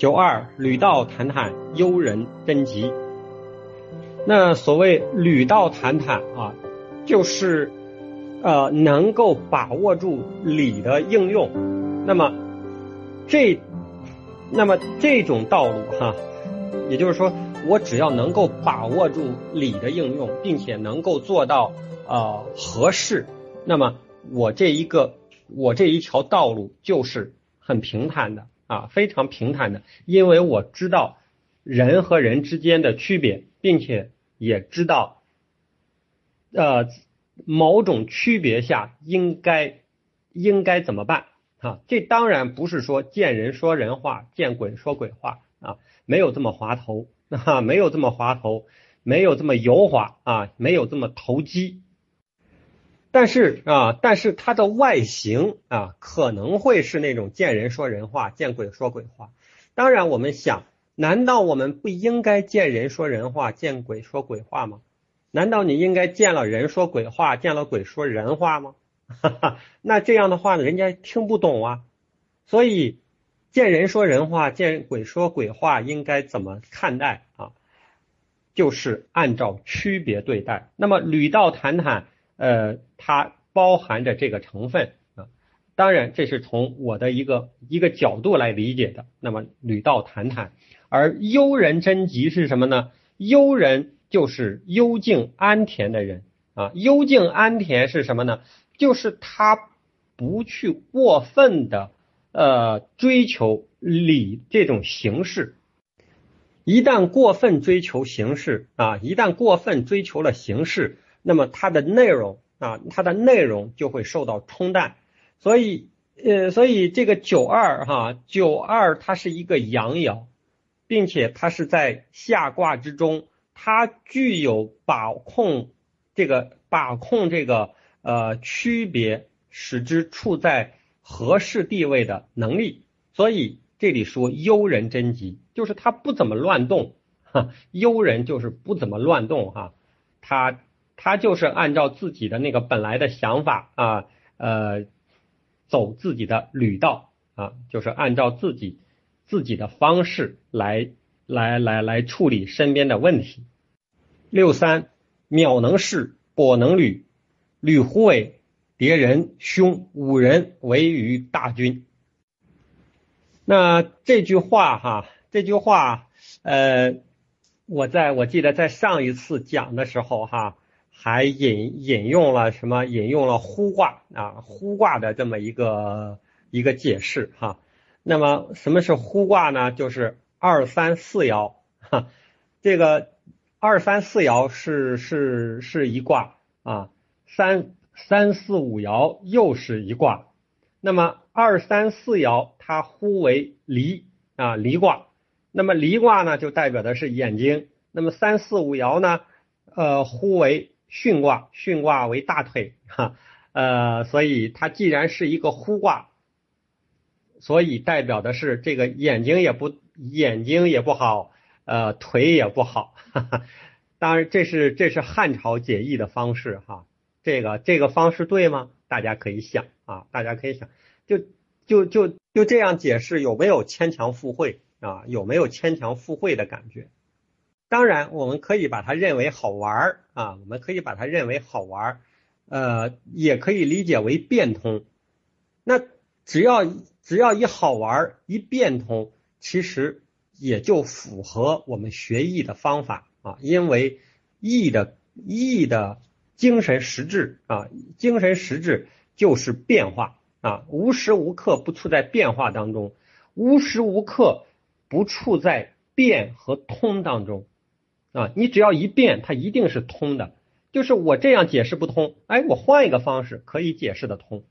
九二履道坦坦，幽人真吉。那所谓履道坦坦啊，就是呃能够把握住理的应用。那么这那么这种道路哈，也就是说，我只要能够把握住理的应用，并且能够做到呃合适，那么我这一个我这一条道路就是很平坦的。啊，非常平坦的，因为我知道人和人之间的区别，并且也知道，呃，某种区别下应该应该怎么办啊？这当然不是说见人说人话，见鬼说鬼话啊，没有这么滑头 啊，没有这么滑头，没有这么油滑啊，没有这么投机。但是啊，但是它的外形啊，可能会是那种见人说人话，见鬼说鬼话。当然，我们想，难道我们不应该见人说人话，见鬼说鬼话吗？难道你应该见了人说鬼话，见了鬼说人话吗？哈哈，那这样的话呢，人家听不懂啊。所以，见人说人话，见鬼说鬼话，应该怎么看待啊？就是按照区别对待。那么，吕道谈谈。呃，它包含着这个成分啊，当然这是从我的一个一个角度来理解的。那么吕道谈谈，而幽人真吉是什么呢？幽人就是幽静安恬的人啊，幽静安恬是什么呢？就是他不去过分的呃追求理这种形式，一旦过分追求形式啊，一旦过分追求了形式。那么它的内容啊，它的内容就会受到冲淡，所以呃，所以这个九二哈九二它是一个阳爻，并且它是在下卦之中，它具有把控这个把控这个呃区别，使之处在合适地位的能力。所以这里说幽人真吉，就是他不怎么乱动哈，幽人就是不怎么乱动哈，他。他就是按照自己的那个本来的想法啊，呃，走自己的履道啊，就是按照自己自己的方式来来来来处理身边的问题。六三，秒能事，跛能履，履虎尾，敌人凶，五人围于大军。那这句话哈，这句话，呃，我在我记得在上一次讲的时候哈。还引引用了什么？引用了呼卦啊，呼卦的这么一个一个解释哈。那么什么是呼卦呢？就是二三四爻哈。这个二三四爻是是是一卦啊，三三四五爻又是一卦。那么二三四爻它呼为离啊离卦，那么离卦呢就代表的是眼睛。那么三四五爻呢，呃呼为。巽卦，巽卦为大腿，哈，呃，所以它既然是一个呼卦，所以代表的是这个眼睛也不眼睛也不好，呃，腿也不好，哈哈。当然这是这是汉朝解易的方式，哈，这个这个方式对吗？大家可以想啊，大家可以想，就就就就这样解释有没有牵强附会啊？有没有牵强附会的感觉？当然，我们可以把它认为好玩儿啊，我们可以把它认为好玩儿，呃，也可以理解为变通。那只要只要一好玩儿一变通，其实也就符合我们学艺的方法啊，因为艺的艺的精神实质啊，精神实质就是变化啊，无时无刻不处在变化当中，无时无刻不处在变和通当中。啊，你只要一变，它一定是通的。就是我这样解释不通，哎，我换一个方式可以解释得通。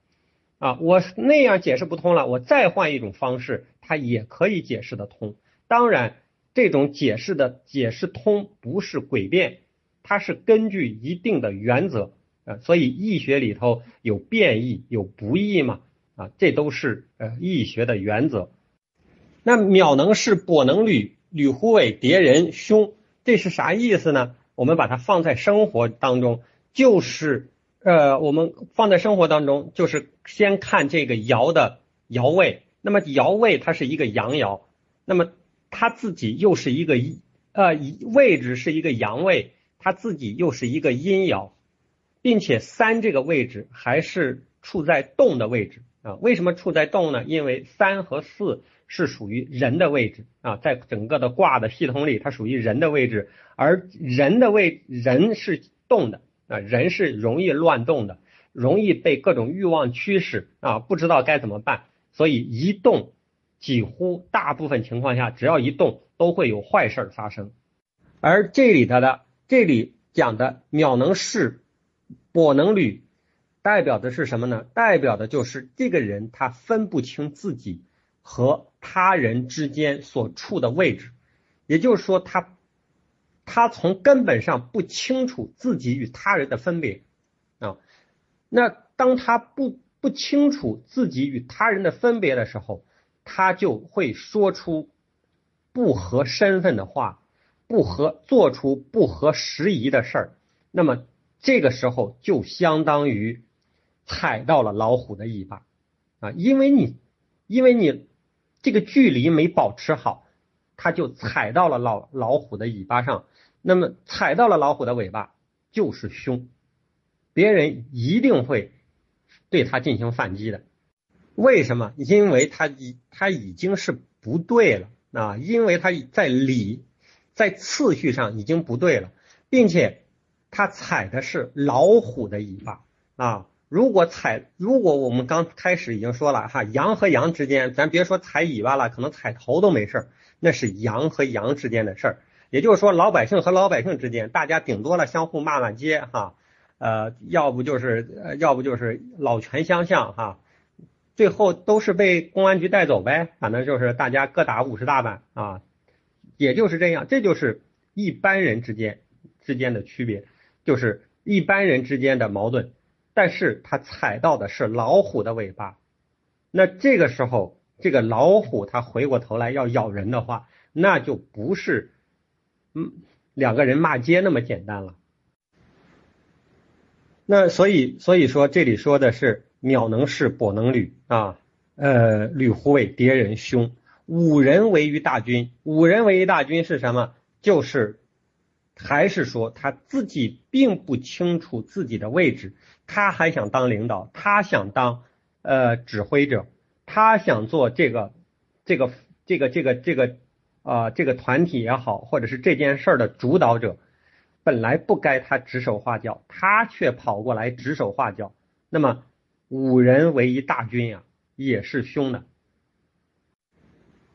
啊，我那样解释不通了，我再换一种方式，它也可以解释得通。当然，这种解释的解释通不是诡辩，它是根据一定的原则啊。所以易学里头有变异有不易嘛，啊，这都是呃易学的原则。那秒能是，跛能履，履虎尾，叠人凶。这是啥意思呢？我们把它放在生活当中，就是呃，我们放在生活当中，就是先看这个爻的爻位。那么爻位它是一个阳爻，那么它自己又是一个呃位置是一个阳位，它自己又是一个阴爻，并且三这个位置还是处在动的位置啊？为什么处在动呢？因为三和四是属于人的位置啊，在整个的卦的系统里，它属于人的位置，而人的位人是动的啊，人是容易乱动的，容易被各种欲望驱使啊，不知道该怎么办，所以一动。几乎大部分情况下，只要一动，都会有坏事儿发生。而这里头的这里讲的秒能势，跛能履，代表的是什么呢？代表的就是这个人他分不清自己和他人之间所处的位置，也就是说，他他从根本上不清楚自己与他人的分别啊。那当他不不清楚自己与他人的分别的时候，他就会说出不合身份的话，不合做出不合时宜的事儿。那么这个时候就相当于踩到了老虎的尾巴啊！因为你因为你这个距离没保持好，他就踩到了老老虎的尾巴上。那么踩到了老虎的尾巴就是凶，别人一定会对他进行反击的。为什么？因为他已他已经是不对了啊！因为他在理在次序上已经不对了，并且他踩的是老虎的尾巴啊！如果踩，如果我们刚开始已经说了哈，羊和羊之间，咱别说踩尾巴了，可能踩头都没事儿那是羊和羊之间的事儿。也就是说，老百姓和老百姓之间，大家顶多了相互骂骂街哈，呃，要不就是要不就是老拳相向哈。最后都是被公安局带走呗，反正就是大家各打五十大板啊，也就是这样，这就是一般人之间之间的区别，就是一般人之间的矛盾。但是他踩到的是老虎的尾巴，那这个时候这个老虎它回过头来要咬人的话，那就不是嗯两个人骂街那么简单了。那所以所以说这里说的是。秒能势，跛能履啊！呃，履虎尾，敌人凶。五人为于大军，五人为于大军是什么？就是还是说他自己并不清楚自己的位置，他还想当领导，他想当呃指挥者，他想做这个这个这个这个这个啊这个团体也好，或者是这件事儿的主导者，本来不该他指手画脚，他却跑过来指手画脚，那么。五人为一大军呀，也是凶的。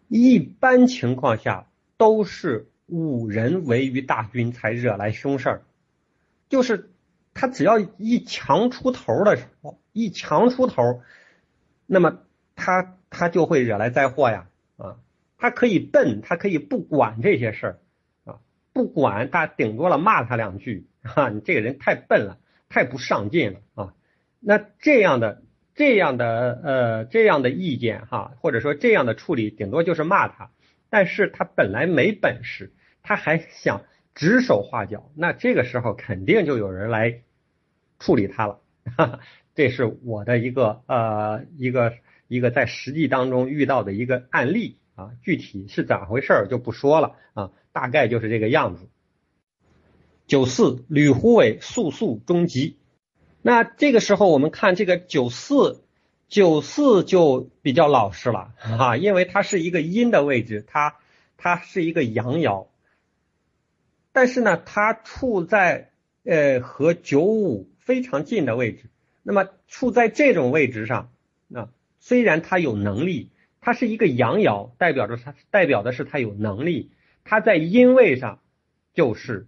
一般情况下都是五人为于大军才惹来凶事儿，就是他只要一强出头的时候，一强出头，那么他他就会惹来灾祸呀啊！他可以笨，他可以不管这些事儿啊，不管他顶多了骂他两句啊，你这个人太笨了，太不上进了啊。那这样的这样的呃这样的意见哈，或者说这样的处理，顶多就是骂他，但是他本来没本事，他还想指手画脚，那这个时候肯定就有人来处理他了，哈哈，这是我的一个呃一个一个在实际当中遇到的一个案例啊，具体是咋回事就不说了啊，大概就是这个样子。九四吕胡伟速速终吉。那这个时候，我们看这个九四，九四就比较老实了啊，因为它是一个阴的位置，它它是一个阳爻，但是呢，它处在呃和九五非常近的位置。那么处在这种位置上，那虽然它有能力，它是一个阳爻，代表着它代表的是它有能力，它在阴位上就是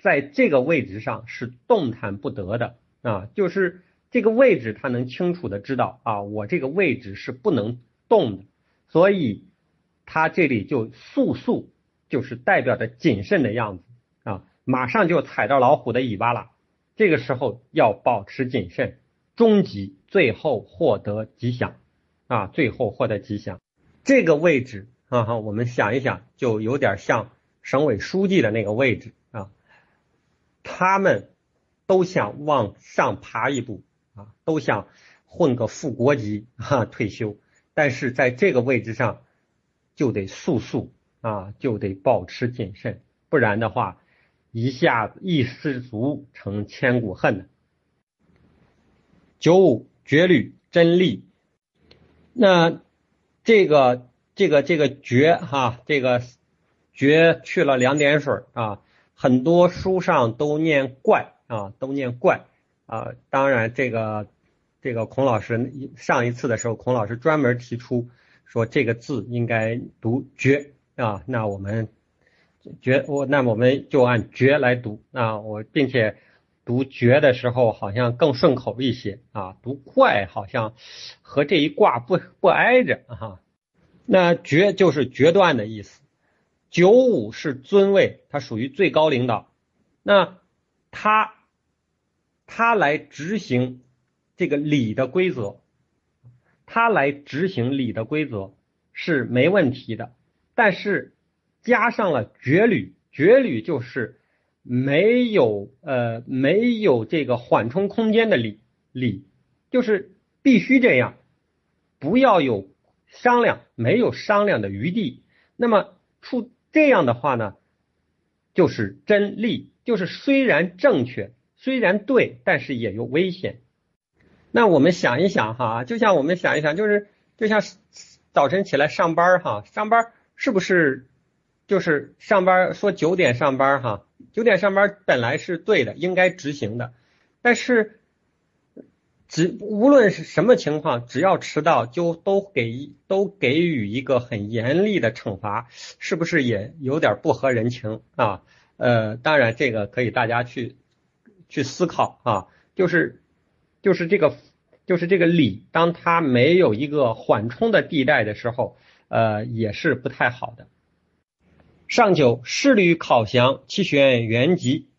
在这个位置上是动弹不得的。啊，就是这个位置，他能清楚的知道啊，我这个位置是不能动的，所以他这里就速速就是代表着谨慎的样子啊，马上就踩到老虎的尾巴了。这个时候要保持谨慎，终极最后获得吉祥啊，最后获得吉祥。这个位置啊，我们想一想，就有点像省委书记的那个位置啊，他们。都想往上爬一步啊，都想混个副国级哈退休，但是在这个位置上就得速速啊，就得保持谨慎，不然的话，一下子一失足成千古恨呢。九五绝旅真利，那这个这个这个绝哈，这个绝去了两点水啊，很多书上都念怪啊，都念怪啊。当然，这个这个孔老师上一次的时候，孔老师专门提出说这个字应该读绝啊。那我们绝我那我们就按绝来读啊，我并且。读绝的时候好像更顺口一些啊，读怪好像和这一卦不不挨着哈。那绝就是决断的意思，九五是尊位，它属于最高领导。那他他来执行这个礼的规则，他来执行礼的规则是没问题的，但是加上了绝旅，绝旅就是。没有呃没有这个缓冲空间的理理，就是必须这样，不要有商量，没有商量的余地。那么出这样的话呢，就是真理，就是虽然正确，虽然对，但是也有危险。那我们想一想哈，就像我们想一想，就是就像早晨起来上班哈，上班是不是就是上班说九点上班哈？九点上班本来是对的，应该执行的，但是只无论是什么情况，只要迟到就都给都给予一个很严厉的惩罚，是不是也有点不合人情啊？呃，当然这个可以大家去去思考啊，就是就是这个就是这个理，当它没有一个缓冲的地带的时候，呃，也是不太好的。上九仕旅考祥，其选原吉。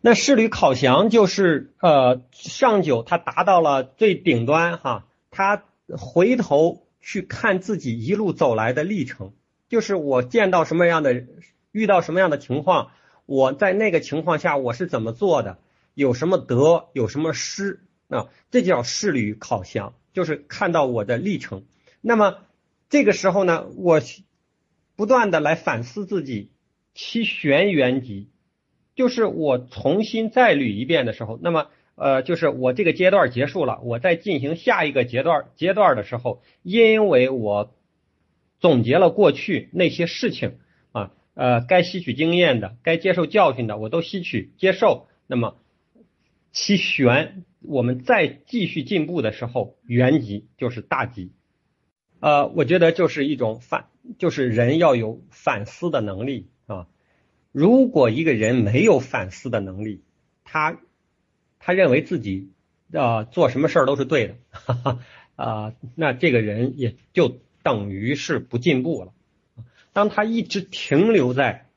那仕旅考祥就是呃上九，他达到了最顶端哈，他回头去看自己一路走来的历程，就是我见到什么样的，遇到什么样的情况，我在那个情况下我是怎么做的，有什么得，有什么失啊，这叫仕旅考祥，就是看到我的历程。那么这个时候呢，我。不断的来反思自己，其玄元吉，就是我重新再捋一遍的时候，那么呃，就是我这个阶段结束了，我再进行下一个阶段阶段的时候，因为我总结了过去那些事情，呃，该吸取经验的，该接受教训的，我都吸取接受，那么其玄，我们再继续进步的时候，元吉就是大吉。呃，我觉得就是一种反，就是人要有反思的能力啊。如果一个人没有反思的能力，他他认为自己啊做什么事儿都是对的，哈哈啊，那这个人也就等于是不进步了。当他一直停留在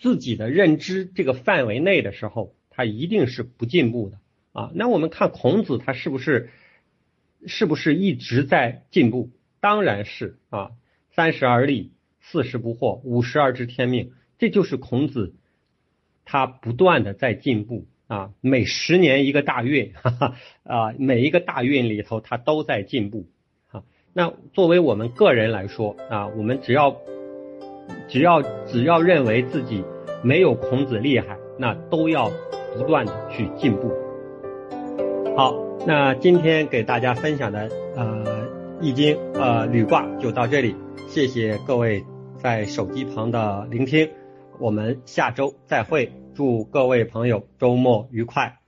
自己的认知这个范围内的时候，他一定是不进步的啊。那我们看孔子，他是不是是不是一直在进步？当然是啊，三十而立，四十不惑，五十而知天命，这就是孔子他不断的在进步啊，每十年一个大运，哈哈啊，每一个大运里头他都在进步啊。那作为我们个人来说啊，我们只要只要只要认为自己没有孔子厉害，那都要不断的去进步。好，那今天给大家分享的呃。易经，呃，履卦就到这里，谢谢各位在手机旁的聆听，我们下周再会，祝各位朋友周末愉快。